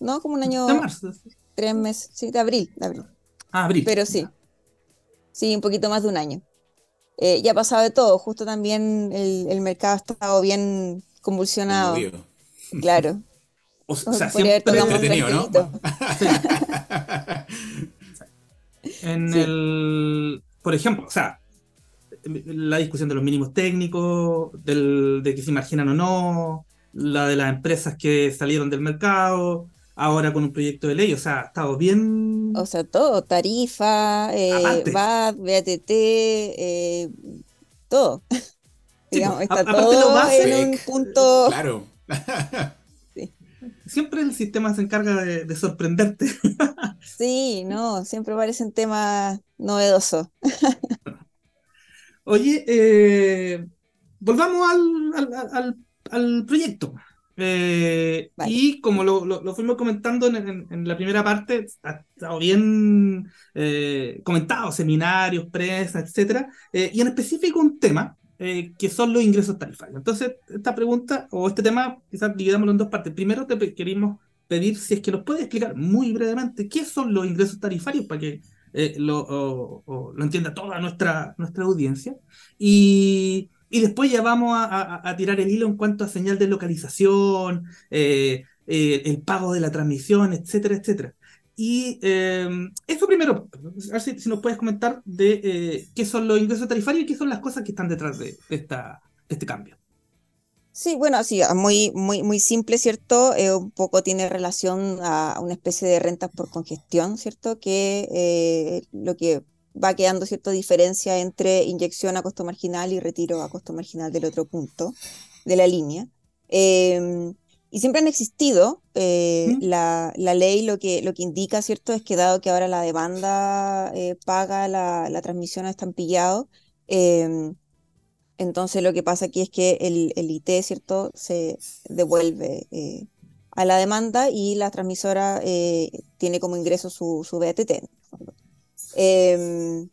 no, como un año. De marzo. Tres meses, sí, de abril, de abril. Ah, abril. Pero sí, Sí, un poquito más de un año. Eh, ya ha pasado de todo, justo también el, mercado ha estado bien convulsionado. <laughs> Claro. <laughs> O sea, siempre entretenido, ¿no? <laughs> en el, por ejemplo, o sea, la discusión de los mínimos técnicos, del, de que se marginan o no, la de las empresas que salieron del mercado, ahora con un proyecto de ley, o sea, ha estado bien... O sea, todo, tarifa, eh, VAT, BATT, eh, todo. <laughs> Digamos, está todo en un punto... Claro. <laughs> Siempre el sistema se encarga de, sorprenderte. <laughs> sí, no, siempre parecen temas novedosos. Oye, eh, volvamos al, al proyecto. Eh, y como lo, fuimos comentando en, la primera parte, ha estado bien eh, comentado, seminarios, prensa, etc. Eh, y en específico un tema que son los ingresos tarifarios. Entonces, esta pregunta o este tema, quizás dividámoslo en dos partes. Primero, te querimos pedir si es que nos puedes explicar muy brevemente qué son los ingresos tarifarios para que lo, lo, entienda toda nuestra, nuestra audiencia. Y y después ya vamos a, tirar el hilo en cuanto a señal de localización, eh, eh, el pago de la transmisión, etcétera, etcétera. Y em, eso primero, a ver si, nos puedes comentar de eh, qué son los ingresos tarifarios y qué son las cosas que están detrás de, esta, este cambio. Sí, bueno, así, muy, muy, muy simple, ¿cierto? un poco tiene relación a una especie de rentas por congestión, ¿cierto? Que lo que va quedando cierta diferencia entre inyección a costo marginal y retiro a costo marginal del otro punto de la línea. Em, y siempre han existido. Eh, la, ley lo que, lo que indica, ¿cierto?, es que dado que ahora la demanda eh, paga la, transmisión a estampillado, em, entonces lo que pasa aquí es que el, el IT, ¿cierto?, se devuelve eh, a la demanda y la transmisora tiene como ingreso su, su BATT. Em,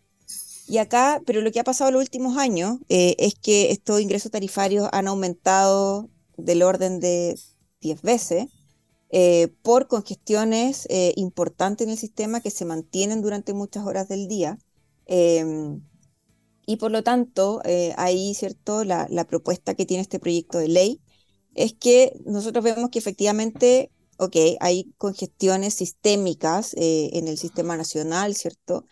y acá, pero lo que ha pasado en los últimos años eh, es que estos ingresos tarifarios han aumentado del orden de 10 veces por congestiones importantes en el sistema que se mantienen durante muchas horas del día. Em, y por lo tanto, eh, ahí, ¿cierto? La, propuesta que tiene este proyecto de ley es que nosotros vemos que efectivamente, ok, hay congestiones sistémicas eh, en el sistema nacional, ¿cierto?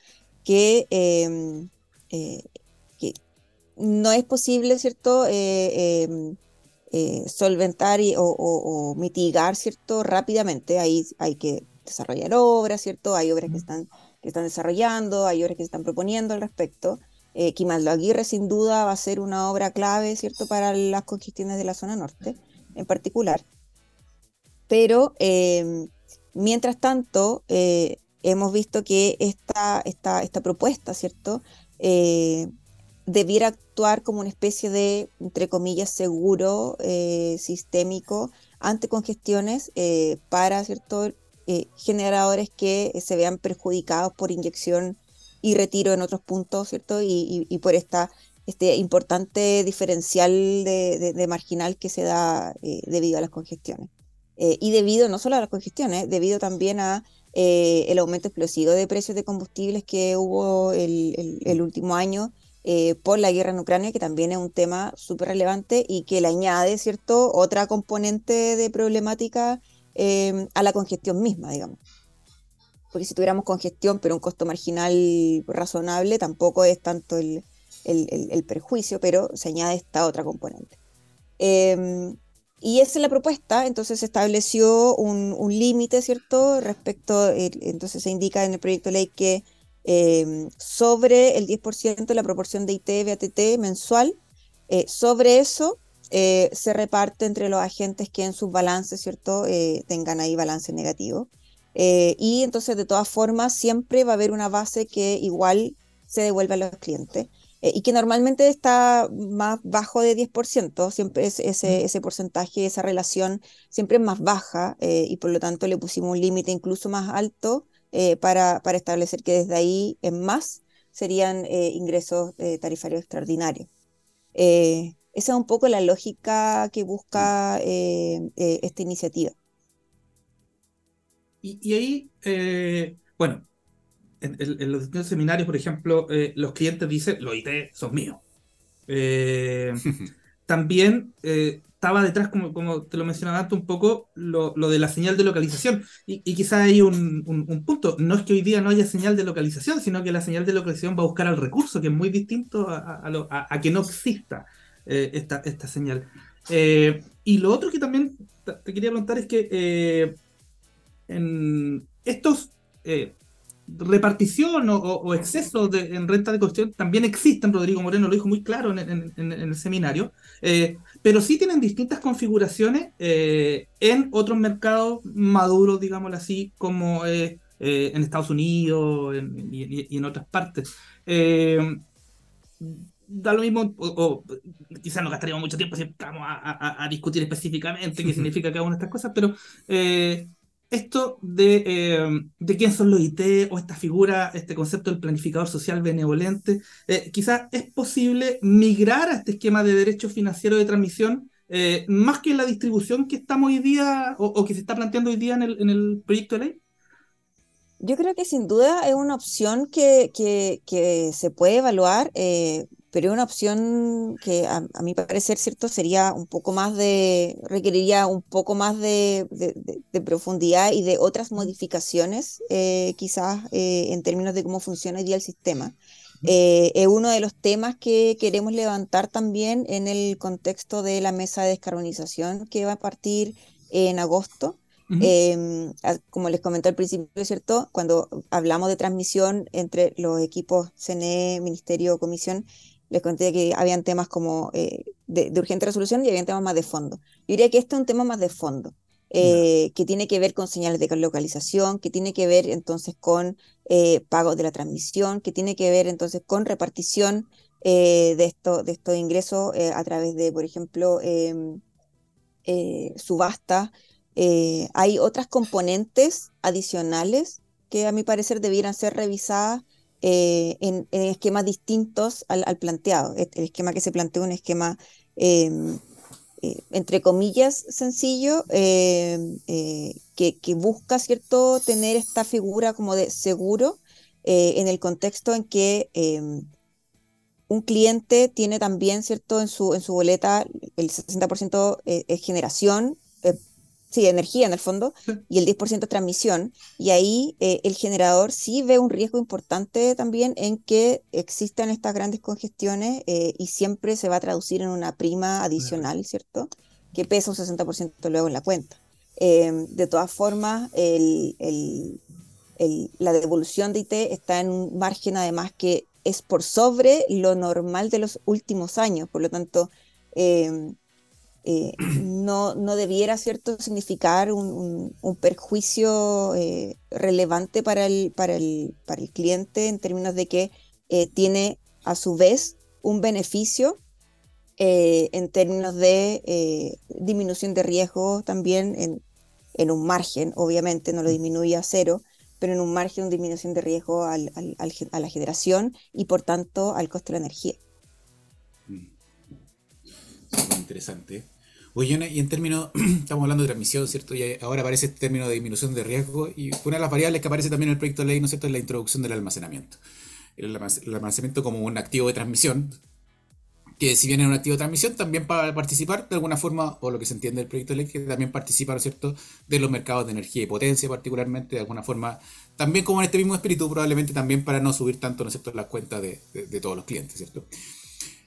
Que, em, eh, no es posible, ¿cierto? Em, solventar y, o, mitigar, ¿cierto? Rápidamente. Ahí hay que desarrollar obras, ¿cierto? Hay obras que están, que están desarrollando, hay obras que se están proponiendo al respecto. Eh, Quimaldo Aguirre sin duda va a ser una obra clave, ¿cierto?, para las congestiones de la zona norte en particular. Pero em, mientras tanto, eh, hemos visto que esta, esta, esta propuesta, ¿cierto?, eh, debiera actuar como una especie de, entre comillas, seguro sistémico ante congestiones para, ¿cierto?, generadores que se vean perjudicados por inyección y retiro en otros puntos, ¿cierto? Y, por esta, este importante diferencial de, marginal que se da eh, debido a las congestiones. Eh, y debido no solo a las congestiones, debido también a eh, el aumento explosivo de precios de combustibles que hubo el, último año por la guerra en Ucrania, que también es un tema súper relevante y que le añade, ¿cierto?, otra componente de problemática a la congestión misma, digamos porque si tuviéramos congestión, pero un costo marginal razonable, tampoco es tanto el, perjuicio, pero se añade esta otra componente. Em, y esa es la propuesta, entonces se estableció un, límite, ¿cierto? Respecto, entonces se indica en el proyecto de ley que em, sobre el 10% de la proporción de IT, BATT mensual, eh, sobre eso eh, se reparte entre los agentes que en sus balances, ¿cierto? Eh, tengan ahí balance negativo. Eh, y entonces, de todas formas, siempre va a haber una base que igual se devuelve a los clientes eh, y que normalmente está más bajo de 10%, siempre es ese, ese porcentaje, esa relación siempre es más baja eh, y por lo tanto le pusimos un límite incluso más alto para, para, establecer que desde ahí en más serían ingresos tarifarios extraordinarios. esa es un poco la lógica que busca esta iniciativa. Y, ahí, eh, bueno, en, los distintos seminarios, por ejemplo, eh, los clientes dicen, los IT son míos. Eh, <laughs> también estaba detrás, como, como te lo mencionaba antes, un poco lo, de la señal de localización. Y, y quizás hay un, punto. No es que hoy día no haya señal de localización, sino que la señal de localización va a buscar al recurso, que es muy distinto a, que no exista esta, esta señal. y lo otro que también te quería preguntar es que en estos eh, repartición o, exceso de, en renta de cuestión también existen, Rodrigo Moreno lo dijo muy claro en, el seminario, eh, pero sí tienen distintas configuraciones eh, en otros mercados maduros, digámoslo así, como en Estados Unidos y, en otras partes. da lo mismo, o, quizás nos gastaríamos mucho tiempo si vamos a, discutir específicamente qué <laughs> significa cada una de estas cosas, pero esto de, eh, de quién son los IT o esta figura, este concepto del planificador social benevolente, eh, quizás es posible migrar a este esquema de derechos financieros de transmisión eh, más que la distribución que estamos hoy día o, que se está planteando hoy día en el, en el, proyecto de ley? Yo creo que sin duda es una opción que, que se puede evaluar pero una opción que a, mi parecer, ¿cierto? Sería un poco más de, requeriría un poco más de, profundidad y de otras modificaciones, eh, quizás eh, en términos de cómo funciona hoy día el sistema. Eh, es uno de los temas que queremos levantar también en el contexto de la mesa de descarbonización que va a partir en agosto. Em, como les comenté al principio, ¿cierto? Cuando hablamos de transmisión entre los equipos CNE, Ministerio, Comisión, les conté que habían temas como eh, de, urgente resolución y habían temas más de fondo. Yo diría que este es un tema más de fondo, eh, que tiene que ver con señales de localización, que tiene que ver entonces con eh, pagos de la transmisión, que tiene que ver entonces con repartición de, esto, de estos ingresos a través de, por ejemplo, em, subasta. hay otras componentes adicionales que a mi parecer debieran ser revisadas en, esquemas distintos al, planteado. El esquema que se planteó un esquema em, eh, entre comillas, sencillo, eh, eh, que, busca, ¿cierto?, tener esta figura como de seguro en el contexto en que un cliente tiene también, ¿cierto?, en su, en su boleta el 60% es generación, sí, energía en el fondo, y el 10% es transmisión. Y ahí eh, el generador sí ve un riesgo importante también en que existan estas grandes congestiones eh, y siempre se va a traducir en una prima adicional, ¿cierto? Que pesa un 60% luego en la cuenta. Em, de todas formas, la devolución de IT está en un margen además que es por sobre lo normal de los últimos años, por lo tanto, em, eh, no, no, debiera ¿cierto? significar un, perjuicio eh, relevante para el, para, el, para el cliente en términos de que eh, tiene a su vez un beneficio en términos de disminución de riesgo también en, en, un margen, obviamente no lo disminuye a cero, pero en un margen de disminución de riesgo al, a la generación y por tanto al costo de la energía. Mm. interesante. Oye, y en términos, <clears throat> estamos hablando de transmisión, ¿cierto? Y ahora aparece este término de disminución de riesgo y una de las variables que aparece también en el proyecto de ley, ¿no es cierto?, es la introducción del almacenamiento. El, almacenamiento como un activo de transmisión, que si bien es un activo de transmisión, también para participar de alguna forma, o lo que se entiende del proyecto de ley, que también participa, ¿no es cierto?, de los mercados de energía y potencia particularmente, de alguna forma, también como en este mismo espíritu, probablemente también para no subir tanto, ¿no es cierto?, las cuentas de, todos los clientes, ¿cierto?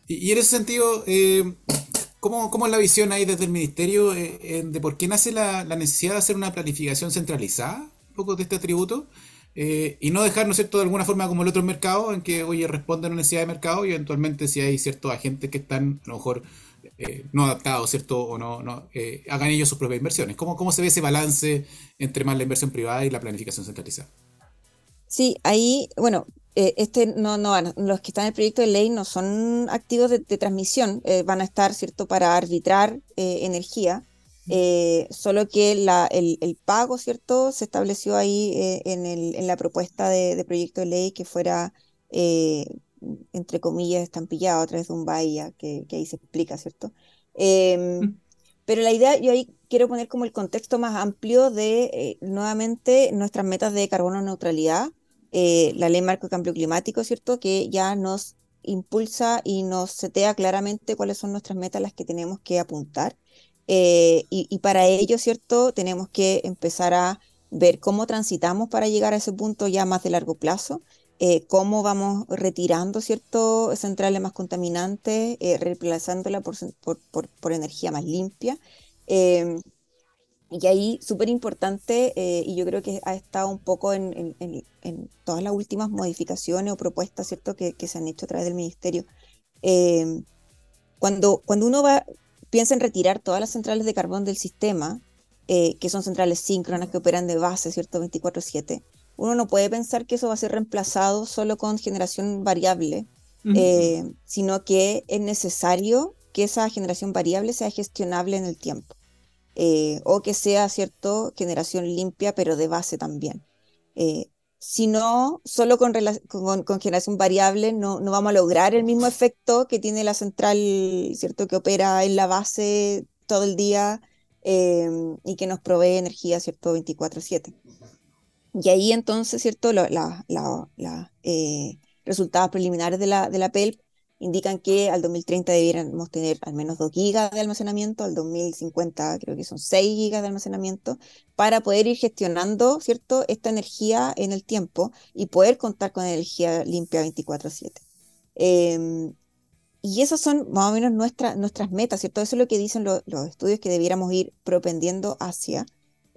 Y, en ese sentido, eh, ¿Cómo, ¿Cómo, es la visión ahí desde el ministerio eh, de por qué nace la, necesidad de hacer una planificación centralizada un poco de este atributo? Eh, y no dejar, ¿no cierto?, de alguna forma como el otro mercado, en que, oye, responden a una necesidad de mercado y eventualmente si hay ciertos agentes que están, a lo mejor, eh, no adaptados, ¿cierto?, o no, no hagan ellos sus propias inversiones. ¿Cómo, ¿Cómo se ve ese balance entre más la inversión privada y la planificación centralizada? Sí, ahí, bueno, eh, este no, no los que están en el proyecto de ley no son activos de, transmisión, eh, van a estar, ¿cierto?, para arbitrar eh, energía, solo que la, el, pago, ¿cierto?, se estableció ahí en, el, en, la propuesta de, proyecto de ley que fuera, entre comillas, estampillado a través de un bahía, que, que ahí se explica, ¿cierto? Em. Pero la idea, yo ahí quiero poner como el contexto más amplio de, nuevamente, nuestras metas de carbono neutralidad, eh, la ley marco de cambio climático, ¿cierto? Que ya nos impulsa y nos setea claramente cuáles son nuestras metas las que tenemos que apuntar. Eh, y, para ello, ¿cierto? Tenemos que empezar a ver cómo transitamos para llegar a ese punto ya más de largo plazo, eh, cómo vamos retirando, ¿cierto? Centrales más contaminantes, reemplazándola por, por, por, energía más limpia. Y ahí, súper importante, eh, y yo creo que ha estado un poco en, todas las últimas modificaciones o propuestas ¿cierto? Que, se han hecho a través del ministerio. Em, cuando, cuando uno va, piensa en retirar todas las centrales de carbón del sistema, eh, que son centrales síncronas que operan de base, ¿cierto? 24/7, uno no puede pensar que eso va a ser reemplazado solo con generación variable, eh, sino que es necesario que esa generación variable sea gestionable en el tiempo. Eh, o que sea, ¿cierto?, generación limpia, pero de base también. Eh, si no, solo con, con, generación variable no, no, vamos a lograr el mismo efecto que tiene la central, ¿cierto?, que opera en la base todo el día em, y que nos provee energía, ¿cierto?, 24/7. Y ahí entonces, ¿cierto?, los la, eh, resultados preliminares de la, de la PELP indican que al 2030 debiéramos tener al menos 2 gigas de almacenamiento, al 2050 creo que son 6 gigas de almacenamiento, para poder ir gestionando, ¿cierto?, esta energía en el tiempo y poder contar con energía limpia 24/7. Em, y esas son más o menos nuestras nuestras metas, ¿cierto? Eso es lo que dicen los estudios que debiéramos ir propendiendo hacia.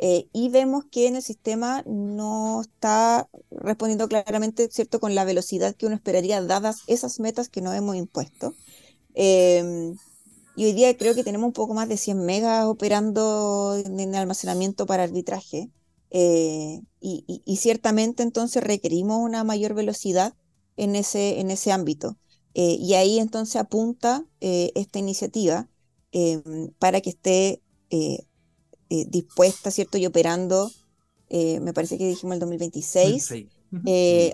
Eh, y vemos que en el sistema no está respondiendo claramente, ¿cierto?, con la velocidad que uno esperaría, dadas esas metas que nos hemos impuesto. Em, y hoy día creo que tenemos un poco más de 100 megas operando en, almacenamiento para arbitraje. Eh, y, ciertamente entonces requerimos una mayor velocidad en ese, en ese ámbito. y ahí entonces apunta esta iniciativa para que esté dispuesta, ¿cierto? Y operando, me parece que dijimos el 2026.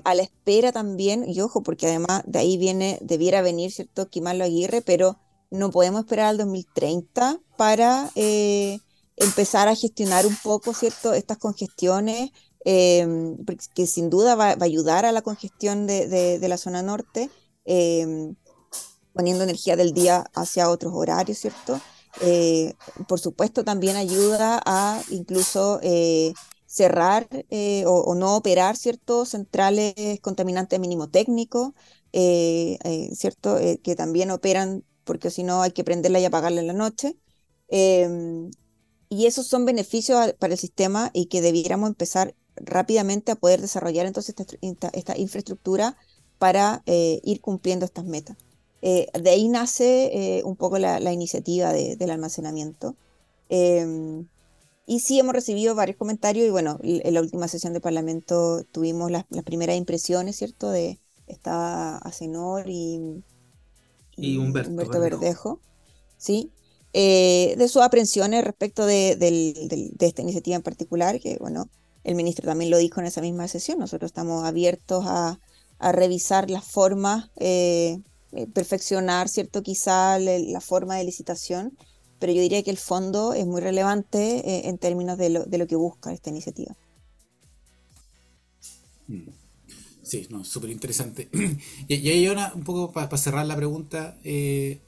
a la espera también, y ojo, porque además de ahí viene, debiera venir, ¿cierto? Quimalo Aguirre, pero no podemos esperar al 2030 para eh, empezar a gestionar un poco, ¿cierto?, estas congestiones, em, que sin duda va, a ayudar a la congestión de, la zona norte, em, poniendo energía del día hacia otros horarios, ¿cierto? Eh, por supuesto, también ayuda a incluso eh, cerrar o, no operar, ¿cierto?, centrales contaminantes mínimo técnico, ¿cierto?, que también operan porque si no hay que prenderla y apagarla en la noche. Em, y esos son beneficios para el sistema y que debiéramos empezar rápidamente a poder desarrollar entonces esta, infraestructura para eh, ir cumpliendo estas metas. Eh, de ahí nace eh, un poco la, iniciativa del almacenamiento. Em, y sí hemos recibido varios comentarios y bueno, en la última sesión de Parlamento tuvimos las, las primeras impresiones, ¿cierto? De estaba Acenor y, y Humberto, Verdejo. ¿sí? Eh, de sus aprensiones respecto de, esta iniciativa en particular, que bueno, el ministro también lo dijo en esa misma sesión, nosotros estamos abiertos a, revisar las formas, eh, eh, perfeccionar, ¿cierto? Quizá la forma de licitación, pero yo diría que el fondo es muy relevante en términos de lo, de lo que busca esta iniciativa. Mm. Sí, no, súper interesante. <clears throat> y, ahí, una, un poco para cerrar la pregunta, eh,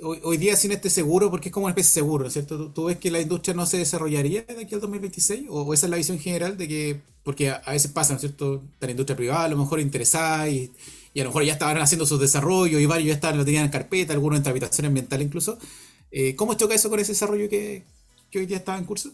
hoy, día sin este seguro, porque es como una especie de seguro, ¿cierto? ¿Tú, ves que la industria no se desarrollaría de aquí al 2026? ¿O, esa es la visión general de que, porque a, veces pasa, ¿no cierto? La industria privada a lo mejor interesada y, a lo mejor ya estaban haciendo sus desarrollos y varios ya estaban, lo tenían en carpeta, algunos en tramitación ambiental incluso. Eh, ¿Cómo choca eso con ese desarrollo que, que hoy día estaba en curso?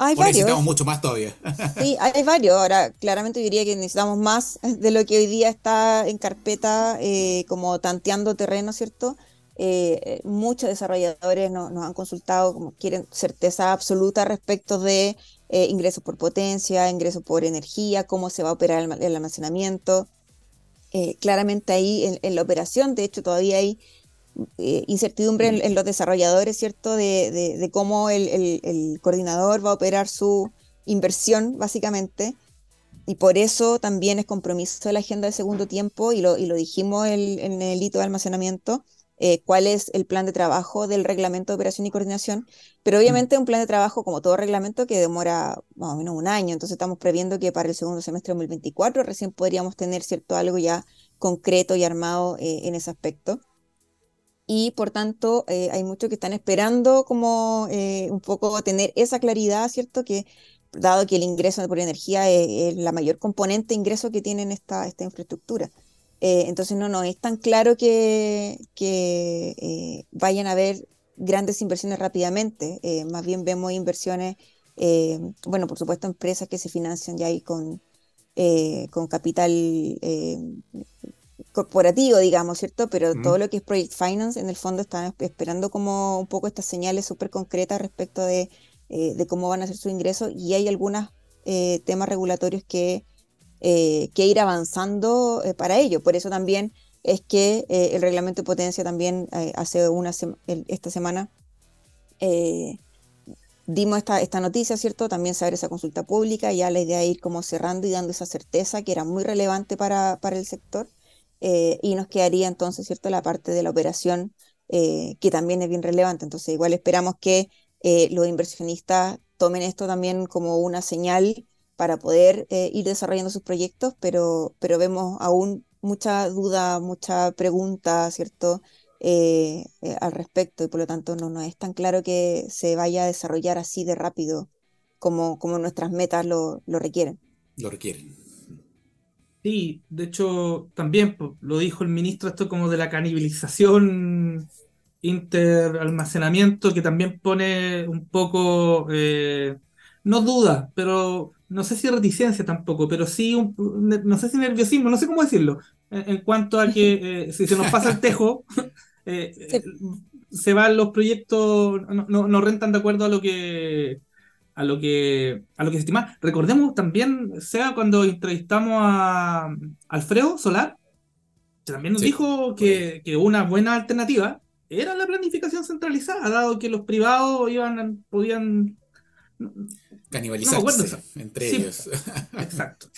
Hay varios. necesitamos mucho más todavía. Sí, hay varios. Ahora, claramente diría que necesitamos más de lo que hoy día está en carpeta, eh, como tanteando terreno, ¿cierto? Eh, muchos desarrolladores nos han consultado, como quieren certeza absoluta respecto de eh, ingresos por potencia, ingresos por energía, cómo se va a operar el, almacenamiento. Claramente ahí en, la operación, de hecho, todavía hay eh, incertidumbre en, los desarrolladores, ¿cierto? De, cómo el, coordinador va a operar su inversión, básicamente. Y por eso también es compromiso de la agenda de segundo tiempo, y lo, y lo dijimos en el hito de almacenamiento, eh, cuál es el plan de trabajo del reglamento de operación y coordinación, pero obviamente un plan de trabajo, como todo reglamento, que demora más o menos un año, entonces estamos previendo que para el segundo semestre de 2024 recién podríamos tener cierto algo ya concreto y armado eh, en ese aspecto y por tanto eh, hay muchos que están esperando como eh, un poco tener esa claridad, ¿cierto? Que dado que el ingreso por energía es, la mayor componente de ingreso que tienen esta, esta infraestructura. Eh, entonces no, no es tan claro que, que vayan a haber grandes inversiones rápidamente, más bien vemos inversiones, bueno, por supuesto empresas que se financian ya ahí con, con capital corporativo, digamos, ¿cierto? Pero todo lo que es Project Finance, en el fondo están esperando como un poco estas señales súper concretas respecto de, eh, de, cómo van a ser sus ingresos. Y hay algunos eh, temas regulatorios que, eh, que ir avanzando para ello. Por eso también es que el reglamento de potencia también hace una esta semana dimos esta, esta noticia, ¿cierto? También saber esa consulta pública, ya la idea de ir como cerrando y dando esa certeza que era muy relevante para, para el sector. Eh, y nos quedaría entonces, ¿cierto?, la parte de la operación, eh, que también es bien relevante. Entonces, igual esperamos que eh, los inversionistas tomen esto también como una señal para poder ir desarrollando sus proyectos, pero, pero vemos aún mucha duda, mucha pregunta, ¿cierto?, al respecto, y por lo tanto no, no es tan claro que se vaya a desarrollar así de rápido como, como nuestras metas lo, lo requieren. Lo requieren. Sí, de hecho, también lo dijo el ministro, esto como de la canibalización interalmacenamiento, que también pone un poco, eh, no duda, pero no sé si reticencia tampoco, pero sí, no sé si nerviosismo, no sé cómo decirlo, en, cuanto a que <laughs> eh, si se nos pasa el tejo, eh, se van los proyectos, no, no rentan de acuerdo a lo que a lo que, a lo que se estima. Recordemos también, sea cuando entrevistamos a Alfredo Solar, también nos dijo que, que, una buena alternativa era la planificación centralizada, dado que los privados iban, podían canibalizarse entre ellos. <laughs> Exacto.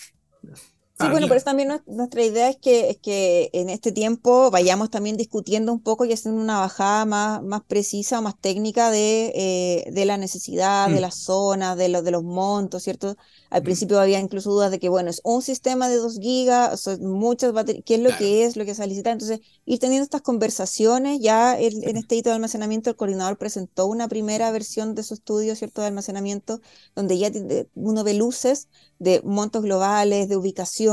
Sí, bueno, pero también nuestra idea es que, es que en este tiempo vayamos también discutiendo un poco y haciendo una bajada más, más precisa o más técnica de, eh, de la necesidad, de mm. las zonas, de, los de los montos, ¿cierto? Al mm. principio había incluso dudas de que, bueno, es un sistema de 2 gigas, son muchas baterías, ¿qué es lo que es, lo que se va Entonces, ir teniendo estas conversaciones, ya en este hito de almacenamiento, el coordinador presentó una primera versión de su estudio, ¿cierto?, de almacenamiento, donde ya uno ve luces de montos globales, de ubicación,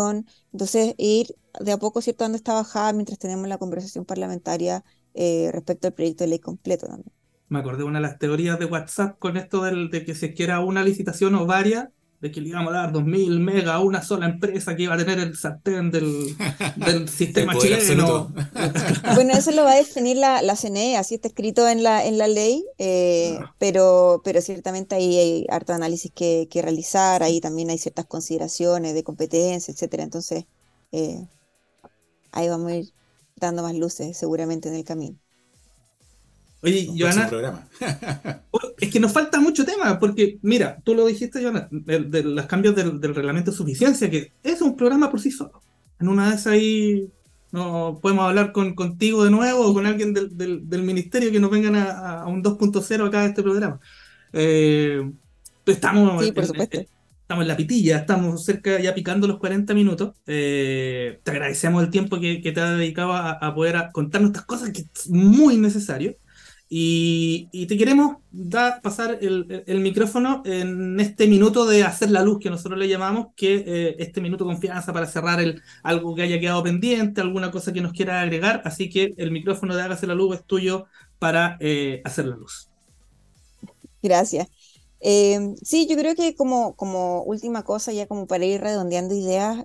entonces ir de a poco, ¿cierto?, dando esta bajada mientras tenemos la conversación parlamentaria eh, respecto al proyecto de ley completo también. Me acordé de una de las teorías de WhatsApp con esto del, de que se quiera una licitación o varias, de que le íbamos a dar 2.000 megas a una sola empresa que iba a tener el sartén del, <laughs> del sistema chileno. <laughs> bueno, eso lo va a definir la, la CNE, así está escrito en la, en la ley, eh, ah. pero, pero ciertamente ahí hay harto análisis que, que, realizar, ahí también hay ciertas consideraciones de competencia, etcétera. Entonces, eh, ahí vamos a ir dando más luces seguramente en el camino. Oye, Joana, <laughs> es que nos falta mucho tema, porque mira, tú lo dijiste, Joana, de, los cambios del, reglamento de suficiencia, que es un programa por sí solo. En una vez ahí no podemos hablar con, contigo de nuevo o con alguien del, ministerio que nos vengan a, un 2.0 acá de este programa. Eh, estamos, sí, por supuesto. estamos en la pitilla, estamos cerca ya picando los 40 minutos. Eh, te agradecemos el tiempo que, te has dedicado a, poder contarnos estas cosas que es muy necesario. Y, te queremos dar, pasar el, micrófono en este minuto de hacer la luz que nosotros le llamamos, que eh, este minuto confianza para cerrar el, algo que haya quedado pendiente, alguna cosa que nos quiera agregar. Así que el micrófono de Hágase la Luz es tuyo para eh, hacer la luz. Gracias. Eh, sí, yo creo que como, como última cosa, ya como para ir redondeando ideas,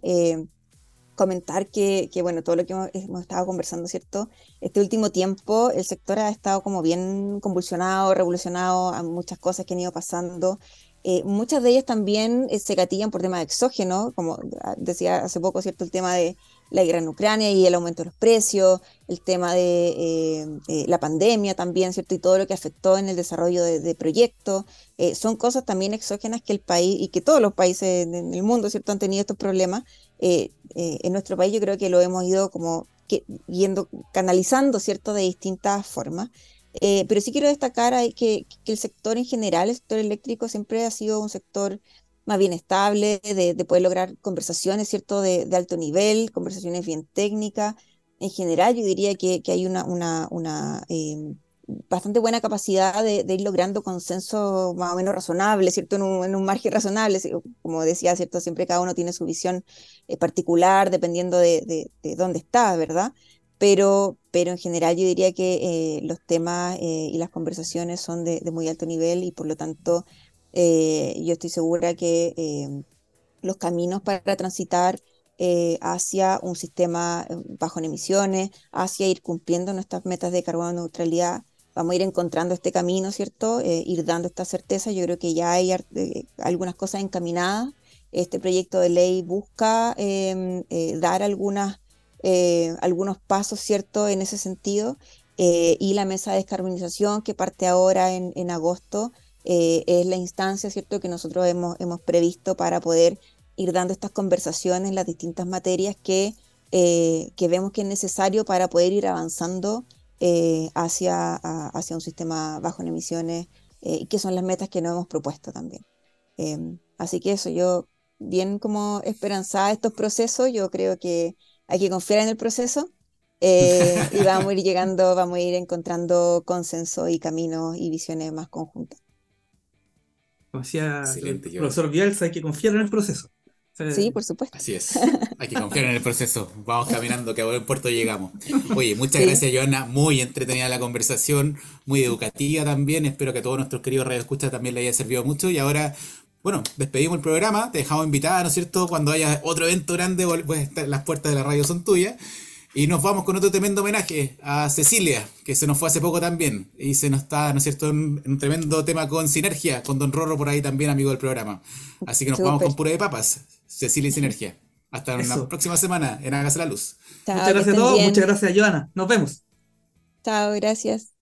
comentar que, que, bueno, todo lo que hemos, estado conversando, ¿cierto? Este último tiempo el sector ha estado como bien convulsionado, revolucionado, a muchas cosas que han ido pasando. Eh, muchas de ellas también eh, se gatillan por temas de exógeno, como decía hace poco, ¿cierto? El tema de la guerra en Ucrania y el aumento de los precios, el tema de eh, la pandemia también, ¿cierto? Y todo lo que afectó en el desarrollo de, proyectos. son cosas también exógenas que el país y que todos los países en el mundo, ¿cierto? Han tenido estos problemas eh, eh, en nuestro país yo creo que lo hemos ido como yendo, canalizando, ¿cierto?, de distintas formas. Eh, pero sí quiero destacar que, que, el sector en general, el sector eléctrico, siempre ha sido un sector más bien estable, de, de poder lograr conversaciones, ¿cierto?, de, alto nivel, conversaciones bien técnicas. En general, yo diría que, que hay una, una bastante buena capacidad de, ir logrando consenso más o menos razonable, ¿cierto? En un, margen razonable, como decía, ¿cierto? Siempre cada uno tiene su visión eh, particular dependiendo de, dónde está, ¿verdad? Pero, pero en general yo diría que eh, los temas eh, y las conversaciones son de, muy alto nivel y por lo tanto yo estoy segura que los caminos para transitar hacia un sistema bajo en emisiones, hacia ir cumpliendo nuestras metas de carbono neutralidad, vamos a ir encontrando este camino, ¿cierto? Eh, ir dando esta certeza. Yo creo que ya hay eh, algunas cosas encaminadas. Este proyecto de ley busca em, eh, dar algunas, algunos pasos, ¿cierto?, en ese sentido. y la mesa de descarbonización que parte ahora en, en agosto es la instancia, ¿cierto?, que nosotros hemos, hemos previsto para poder ir dando estas conversaciones en las distintas materias que, que vemos que es necesario para poder ir avanzando eh, hacia, hacia un sistema bajo en emisiones, eh, que son las metas que nos hemos propuesto también. Em, así que eso, yo bien como esperanzada estos procesos, yo creo que hay que confiar en el proceso eh, y <laughs> vamos a ir llegando, vamos a ir encontrando consenso y caminos y visiones más conjuntas. Como decía el profesor Bielsa, hay que confiar en el proceso. Sí, por supuesto. Así es. <laughs> Hay que confiar en el proceso. Vamos caminando, que a buen puerto llegamos. Oye, muchas gracias, Joana. Muy entretenida la conversación, muy educativa también. Espero que a todos nuestros queridos radioescuchas también le haya servido mucho. Y ahora, bueno, despedimos el programa. Te dejamos invitada, ¿no es cierto? Cuando haya otro evento grande, pues las puertas de la radio son tuyas. Y nos vamos con otro tremendo homenaje a Cecilia, que se nos fue hace poco también. Y se nos está, ¿no es cierto?, en un tremendo tema con sinergia, con Don Rorro por ahí también, amigo del programa. Así que nos vamos con pura de papas. Cecilia y Sinergia. Hasta la próxima semana en Hágase la Luz. muchas gracias a todos, muchas gracias a Joana. Nos vemos. Chao, gracias.